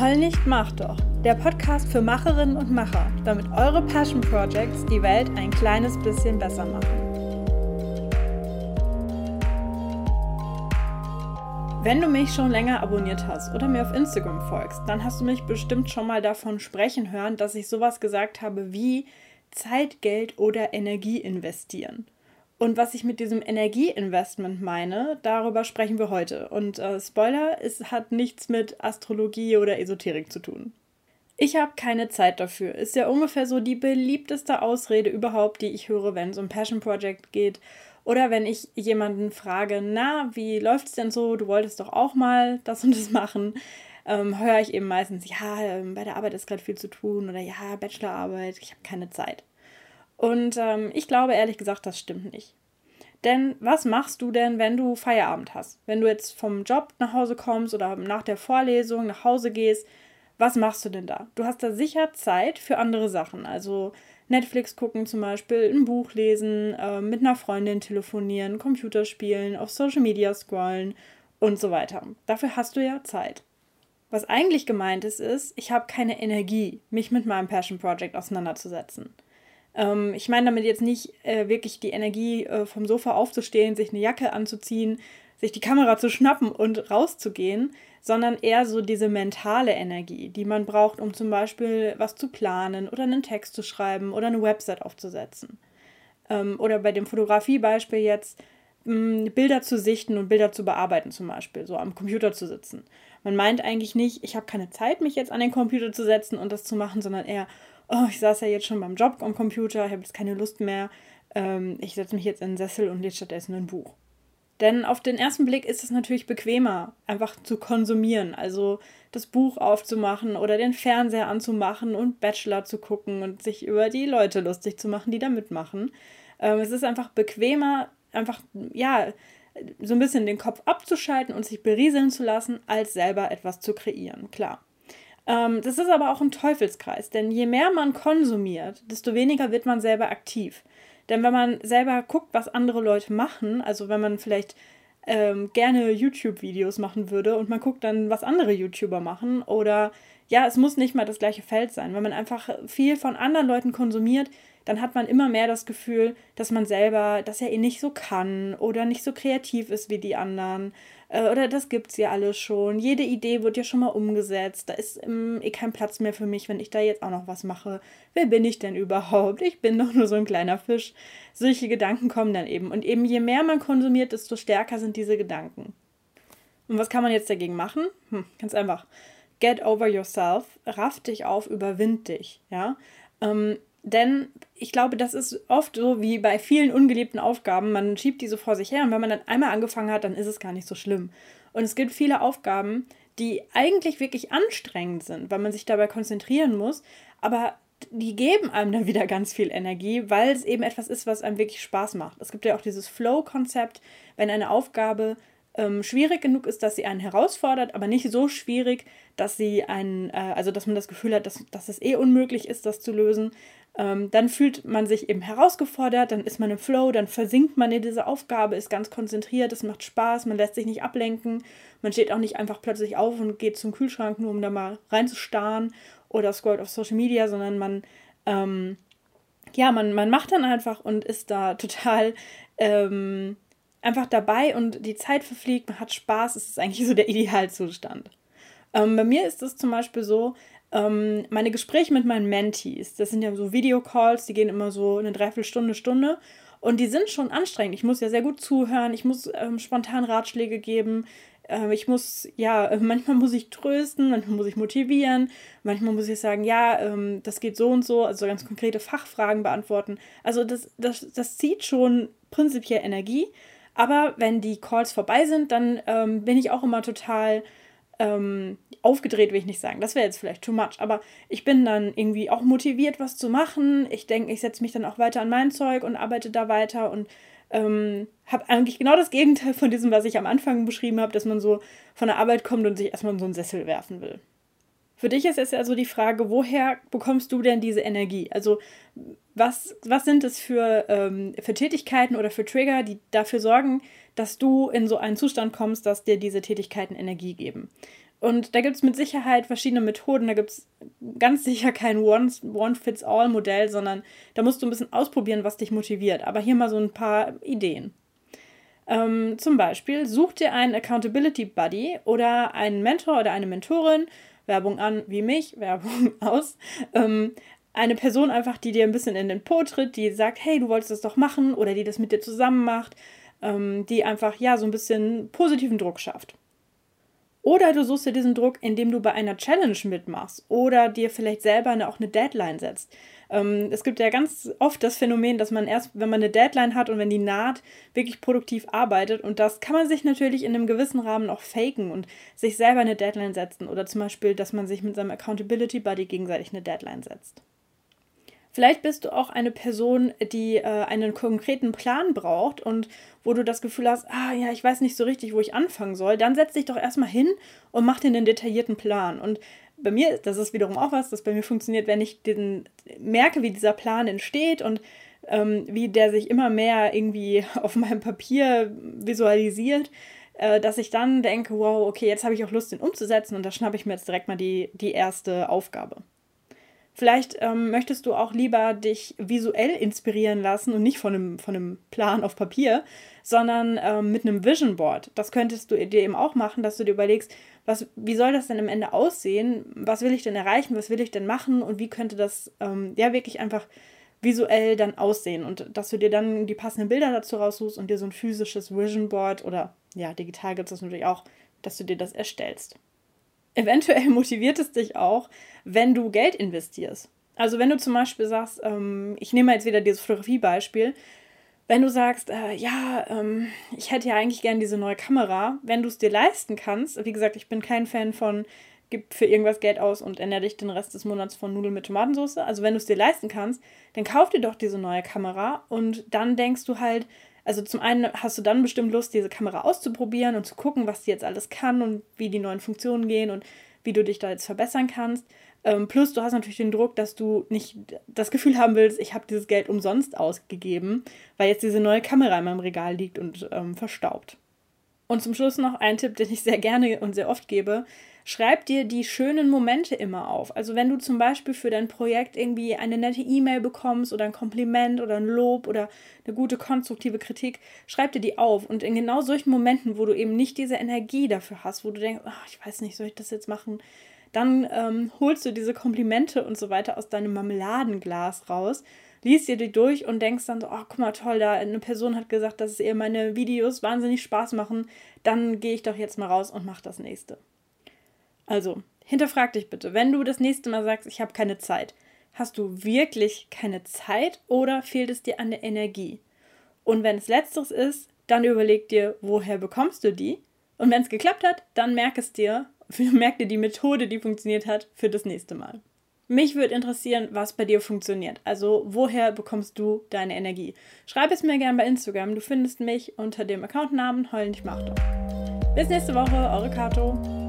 Heul nicht, mach doch. Der Podcast für Macherinnen und Macher, damit eure Passion Projects die Welt ein kleines bisschen besser machen. Wenn du mich schon länger abonniert hast oder mir auf Instagram folgst, dann hast du mich bestimmt schon mal davon sprechen hören, dass ich sowas gesagt habe wie Zeit, Geld oder Energie investieren. Und was ich mit diesem Energieinvestment meine, darüber sprechen wir heute. Und äh, Spoiler, es hat nichts mit Astrologie oder Esoterik zu tun. Ich habe keine Zeit dafür. Ist ja ungefähr so die beliebteste Ausrede überhaupt, die ich höre, wenn es um Passion Project geht. Oder wenn ich jemanden frage, na, wie läuft's denn so? Du wolltest doch auch mal das und das machen. Ähm, höre ich eben meistens, ja, ähm, bei der Arbeit ist gerade viel zu tun oder ja, Bachelorarbeit, ich habe keine Zeit. Und ähm, ich glaube ehrlich gesagt, das stimmt nicht. Denn was machst du denn, wenn du Feierabend hast? Wenn du jetzt vom Job nach Hause kommst oder nach der Vorlesung nach Hause gehst, was machst du denn da? Du hast da sicher Zeit für andere Sachen. Also Netflix gucken zum Beispiel, ein Buch lesen, äh, mit einer Freundin telefonieren, Computer spielen, auf Social Media scrollen und so weiter. Dafür hast du ja Zeit. Was eigentlich gemeint ist, ist, ich habe keine Energie, mich mit meinem Passion Project auseinanderzusetzen. Ähm, ich meine damit jetzt nicht äh, wirklich die Energie äh, vom Sofa aufzustehen, sich eine Jacke anzuziehen, sich die Kamera zu schnappen und rauszugehen, sondern eher so diese mentale Energie, die man braucht, um zum Beispiel was zu planen oder einen Text zu schreiben oder eine Website aufzusetzen. Ähm, oder bei dem Fotografiebeispiel jetzt mh, hm, Bilder zu sichten und Bilder zu bearbeiten zum Beispiel, so am Computer zu sitzen. Man meint eigentlich nicht, ich habe keine Zeit, mich jetzt an den Computer zu setzen und das zu machen, sondern eher, oh, ich saß ja jetzt schon beim Job am Computer, ich habe jetzt keine Lust mehr, ähm, ich setze mich jetzt in den Sessel und lese stattdessen ein Buch. Denn auf den ersten Blick ist es natürlich bequemer, einfach zu konsumieren, also das Buch aufzumachen oder den Fernseher anzumachen und Bachelor zu gucken und sich über die Leute lustig zu machen, die da mitmachen. Ähm, es ist einfach bequemer, einfach, ja, so ein bisschen den Kopf abzuschalten und sich berieseln zu lassen, als selber etwas zu kreieren, klar. Ähm, das ist aber auch ein Teufelskreis, denn je mehr man konsumiert, desto weniger wird man selber aktiv. Denn wenn man selber guckt, was andere Leute machen, also wenn man vielleicht ähm, gerne YouTube-Videos machen würde und man guckt dann, was andere YouTuber machen oder ja, es muss nicht mal das gleiche Feld sein. Wenn man einfach viel von anderen Leuten konsumiert, dann hat man immer mehr das Gefühl, dass man selber das ja eh nicht so kann oder nicht so kreativ ist wie die anderen. Äh, oder das gibt's ja alles schon. Jede Idee wird ja schon mal umgesetzt. Da ist ähm, eh kein Platz mehr für mich, wenn ich da jetzt auch noch was mache. Wer bin ich denn überhaupt? Ich bin doch nur so ein kleiner Fisch. Solche Gedanken kommen dann eben. Und eben je mehr man konsumiert, desto stärker sind diese Gedanken. Und was kann man jetzt dagegen machen? Hm, ganz einfach. Get over yourself, raff dich auf, überwind dich, ja. Ähm, denn ich glaube, das ist oft so wie bei vielen ungeliebten Aufgaben. Man schiebt die so vor sich her und wenn man dann einmal angefangen hat, dann ist es gar nicht so schlimm. Und es gibt viele Aufgaben, die eigentlich wirklich anstrengend sind, weil man sich dabei konzentrieren muss, aber die geben einem dann wieder ganz viel Energie, weil es eben etwas ist, was einem wirklich Spaß macht. Es gibt ja auch dieses Flow-Konzept, wenn eine Aufgabe ähm, schwierig genug ist, dass sie einen herausfordert, aber nicht so schwierig, dass sie einen, äh, also dass man das Gefühl hat, dass, dass es eh unmöglich ist, das zu lösen, ähm, dann fühlt man sich eben herausgefordert, dann ist man im Flow, dann versinkt man in diese Aufgabe, ist ganz konzentriert, es macht Spaß, man lässt sich nicht ablenken, man steht auch nicht einfach plötzlich auf und geht zum Kühlschrank, nur um da mal reinzustarren oder scrollt auf Social Media, sondern man, ähm, ja, man, man macht dann einfach und ist da total ähm, einfach dabei und die Zeit verfliegt, man hat Spaß, es ist eigentlich so der Idealzustand. Ähm, bei mir ist es zum Beispiel so, ähm, meine Gespräche mit meinen Mentees, das sind ja so Videocalls, die gehen immer so eine Dreiviertelstunde, Stunde. Und die sind schon anstrengend. Ich muss ja sehr gut zuhören, ich muss ähm, spontan Ratschläge geben, äh, ich muss, ja, manchmal muss ich trösten, manchmal muss ich motivieren, manchmal muss ich sagen, ja, ähm, das geht so und so, also ganz konkrete Fachfragen beantworten. Also das, das, das zieht schon prinzipiell Energie. Aber wenn die Calls vorbei sind, dann ähm, bin ich auch immer total ähm, aufgedreht, will ich nicht sagen. Das wäre jetzt vielleicht too much. Aber ich bin dann irgendwie auch motiviert, was zu machen. Ich denke, ich setze mich dann auch weiter an mein Zeug und arbeite da weiter und ähm, habe eigentlich genau das Gegenteil von diesem, was ich am Anfang beschrieben habe, dass man so von der Arbeit kommt und sich erstmal in so einen Sessel werfen will. Für dich ist jetzt also die Frage, woher bekommst du denn diese Energie? Also was, was sind es für, ähm, für Tätigkeiten oder für Trigger, die dafür sorgen, dass du in so einen Zustand kommst, dass dir diese Tätigkeiten Energie geben? Und da gibt es mit Sicherheit verschiedene Methoden. Da gibt es ganz sicher kein One-Fits-All-Modell, sondern da musst du ein bisschen ausprobieren, was dich motiviert. Aber hier mal so ein paar Ideen. Ähm, zum Beispiel, such dir einen Accountability Buddy oder einen Mentor oder eine Mentorin, Werbung an wie mich, Werbung aus, ähm, eine Person einfach, die dir ein bisschen in den Po tritt, die sagt, hey, du wolltest das doch machen oder die das mit dir zusammen macht, ähm, die einfach ja so ein bisschen positiven Druck schafft. Oder du suchst dir diesen Druck, indem du bei einer Challenge mitmachst oder dir vielleicht selber eine, auch eine Deadline setzt. Ähm, es gibt ja ganz oft das Phänomen, dass man erst, wenn man eine Deadline hat und wenn die naht, wirklich produktiv arbeitet. Und das kann man sich natürlich in einem gewissen Rahmen auch faken und sich selber eine Deadline setzen. Oder zum Beispiel, dass man sich mit seinem Accountability Buddy gegenseitig eine Deadline setzt. Vielleicht bist du auch eine Person, die äh, einen konkreten Plan braucht und wo du das Gefühl hast, ah ja, ich weiß nicht so richtig, wo ich anfangen soll. Dann setz dich doch erstmal hin und mach dir einen detaillierten Plan. Und bei mir, das ist wiederum auch was, das bei mir funktioniert, wenn ich den, merke, wie dieser Plan entsteht und ähm, wie der sich immer mehr irgendwie auf meinem Papier visualisiert, äh, dass ich dann denke, wow, okay, jetzt habe ich auch Lust, den umzusetzen und da schnappe ich mir jetzt direkt mal die, die erste Aufgabe. Vielleicht ähm, möchtest du auch lieber dich visuell inspirieren lassen und nicht von einem, von einem Plan auf Papier, sondern ähm, mit einem Vision Board. Das könntest du dir eben auch machen, dass du dir überlegst, was, wie soll das denn am Ende aussehen? Was will ich denn erreichen? Was will ich denn machen? Und wie könnte das ähm, ja wirklich einfach visuell dann aussehen? Und dass du dir dann die passenden Bilder dazu raussuchst und dir so ein physisches Vision Board oder ja, digital gibt es das natürlich auch, dass du dir das erstellst. Eventuell motiviert es dich auch, wenn du Geld investierst. Also wenn du zum Beispiel sagst, ähm, ich nehme jetzt wieder dieses Fotografiebeispiel, wenn du sagst, äh, ja, ähm, ich hätte ja eigentlich gern diese neue Kamera, wenn du es dir leisten kannst, wie gesagt, ich bin kein Fan von, gib für irgendwas Geld aus und ernähre dich den Rest des Monats von Nudeln mit Tomatensauce. Also wenn du es dir leisten kannst, dann kauf dir doch diese neue Kamera und dann denkst du halt, also zum einen hast du dann bestimmt Lust, diese Kamera auszuprobieren und zu gucken, was die jetzt alles kann und wie die neuen Funktionen gehen und wie du dich da jetzt verbessern kannst. Ähm, plus du hast natürlich den Druck, dass du nicht das Gefühl haben willst, ich habe dieses Geld umsonst ausgegeben, weil jetzt diese neue Kamera in meinem Regal liegt und ähm, verstaubt. Und zum Schluss noch ein Tipp, den ich sehr gerne und sehr oft gebe. Schreib dir die schönen Momente immer auf. Also wenn du zum Beispiel für dein Projekt irgendwie eine nette E-Mail bekommst oder ein Kompliment oder ein Lob oder eine gute konstruktive Kritik, schreib dir die auf. Und in genau solchen Momenten, wo du eben nicht diese Energie dafür hast, wo du denkst, ach, ich weiß nicht, soll ich das jetzt machen, dann ähm, holst du diese Komplimente und so weiter aus deinem Marmeladenglas raus liest dir die durch und denkst dann so, oh, guck mal, toll, da eine Person hat gesagt, dass es ihr meine Videos wahnsinnig Spaß machen, dann gehe ich doch jetzt mal raus und mache das nächste. Also, hinterfrag dich bitte, wenn du das nächste Mal sagst, ich habe keine Zeit, hast du wirklich keine Zeit oder fehlt es dir an der Energie? Und wenn es letzteres ist, dann überleg dir, woher bekommst du die? Und wenn es geklappt hat, dann merk es dir, merk dir die Methode, die funktioniert hat, für das nächste Mal. Mich würde interessieren, was bei dir funktioniert. Also, woher bekommst du deine Energie? Schreib es mir gerne bei Instagram. Du findest mich unter dem Accountnamen Heul nicht Bis nächste Woche, eure Kato.